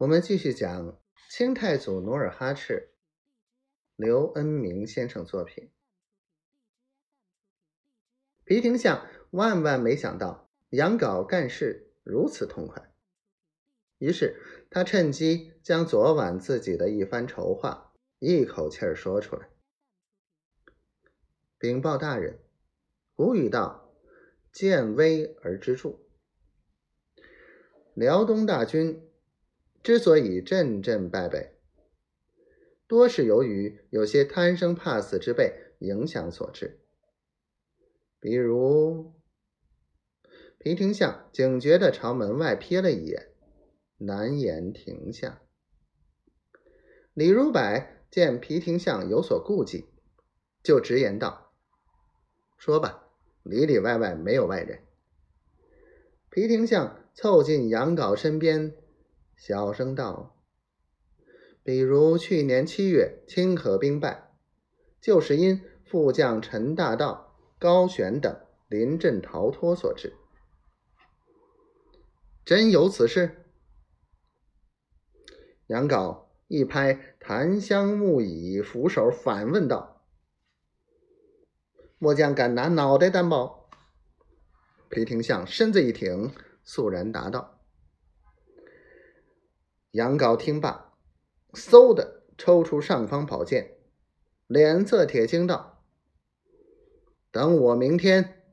我们继续讲清太祖努尔哈赤，刘恩明先生作品。皮廷相万万没想到杨镐干事如此痛快，于是他趁机将昨晚自己的一番筹划一口气儿说出来，禀报大人。古语道：“见微而知著。”辽东大军之所以阵阵败北，多是由于有些贪生怕死之辈影响所致。比如，皮廷相警觉地朝门外瞥了一眼，难言停下。李如柏见皮廷相有所顾忌，就直言道：“说吧。”里里外外没有外人。皮廷相凑近杨镐身边，小声道：“比如去年七月清河兵败，就是因副将陈大道、高玄等临阵逃脱所致。真有此事？”杨镐一拍檀香木椅扶手，反问道。末将敢拿脑袋担保。裴廷相身子一挺，肃然答道：“杨镐听罢，嗖的抽出尚方宝剑，脸色铁青道：‘等我明天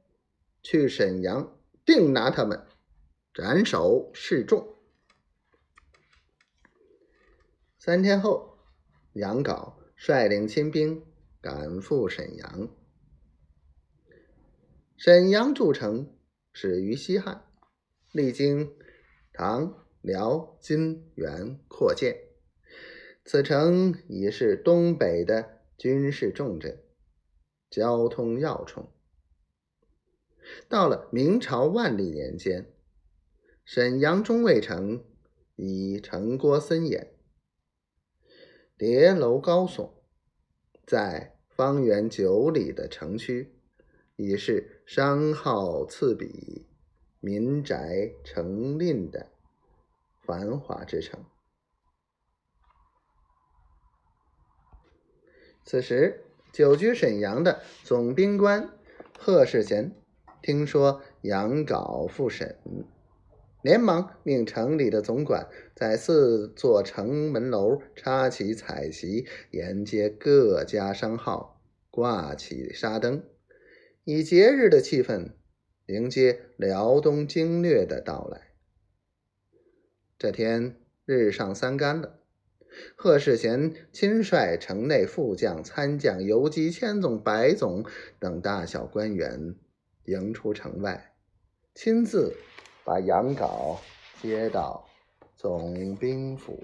去沈阳，定拿他们斩首示众。’三天后，杨镐率领亲兵赶赴沈阳。”沈阳筑城始于西汉，历经唐、辽、金、元扩建，此城已是东北的军事重镇，交通要冲。到了明朝万历年间，沈阳中卫城已城郭森严，叠楼高耸，在方圆九里的城区。已是商号次比、民宅成林的繁华之城。此时，久居沈阳的总兵官贺世贤听说杨镐复审，连忙命城里的总管在四座城门楼插起彩旗，沿街各家商号挂起纱灯。以节日的气氛迎接辽东经略的到来。这天日上三竿了，贺世贤亲率城内副将、参将、游击、千总、百总等大小官员迎出城外，亲自把杨镐接到总兵府。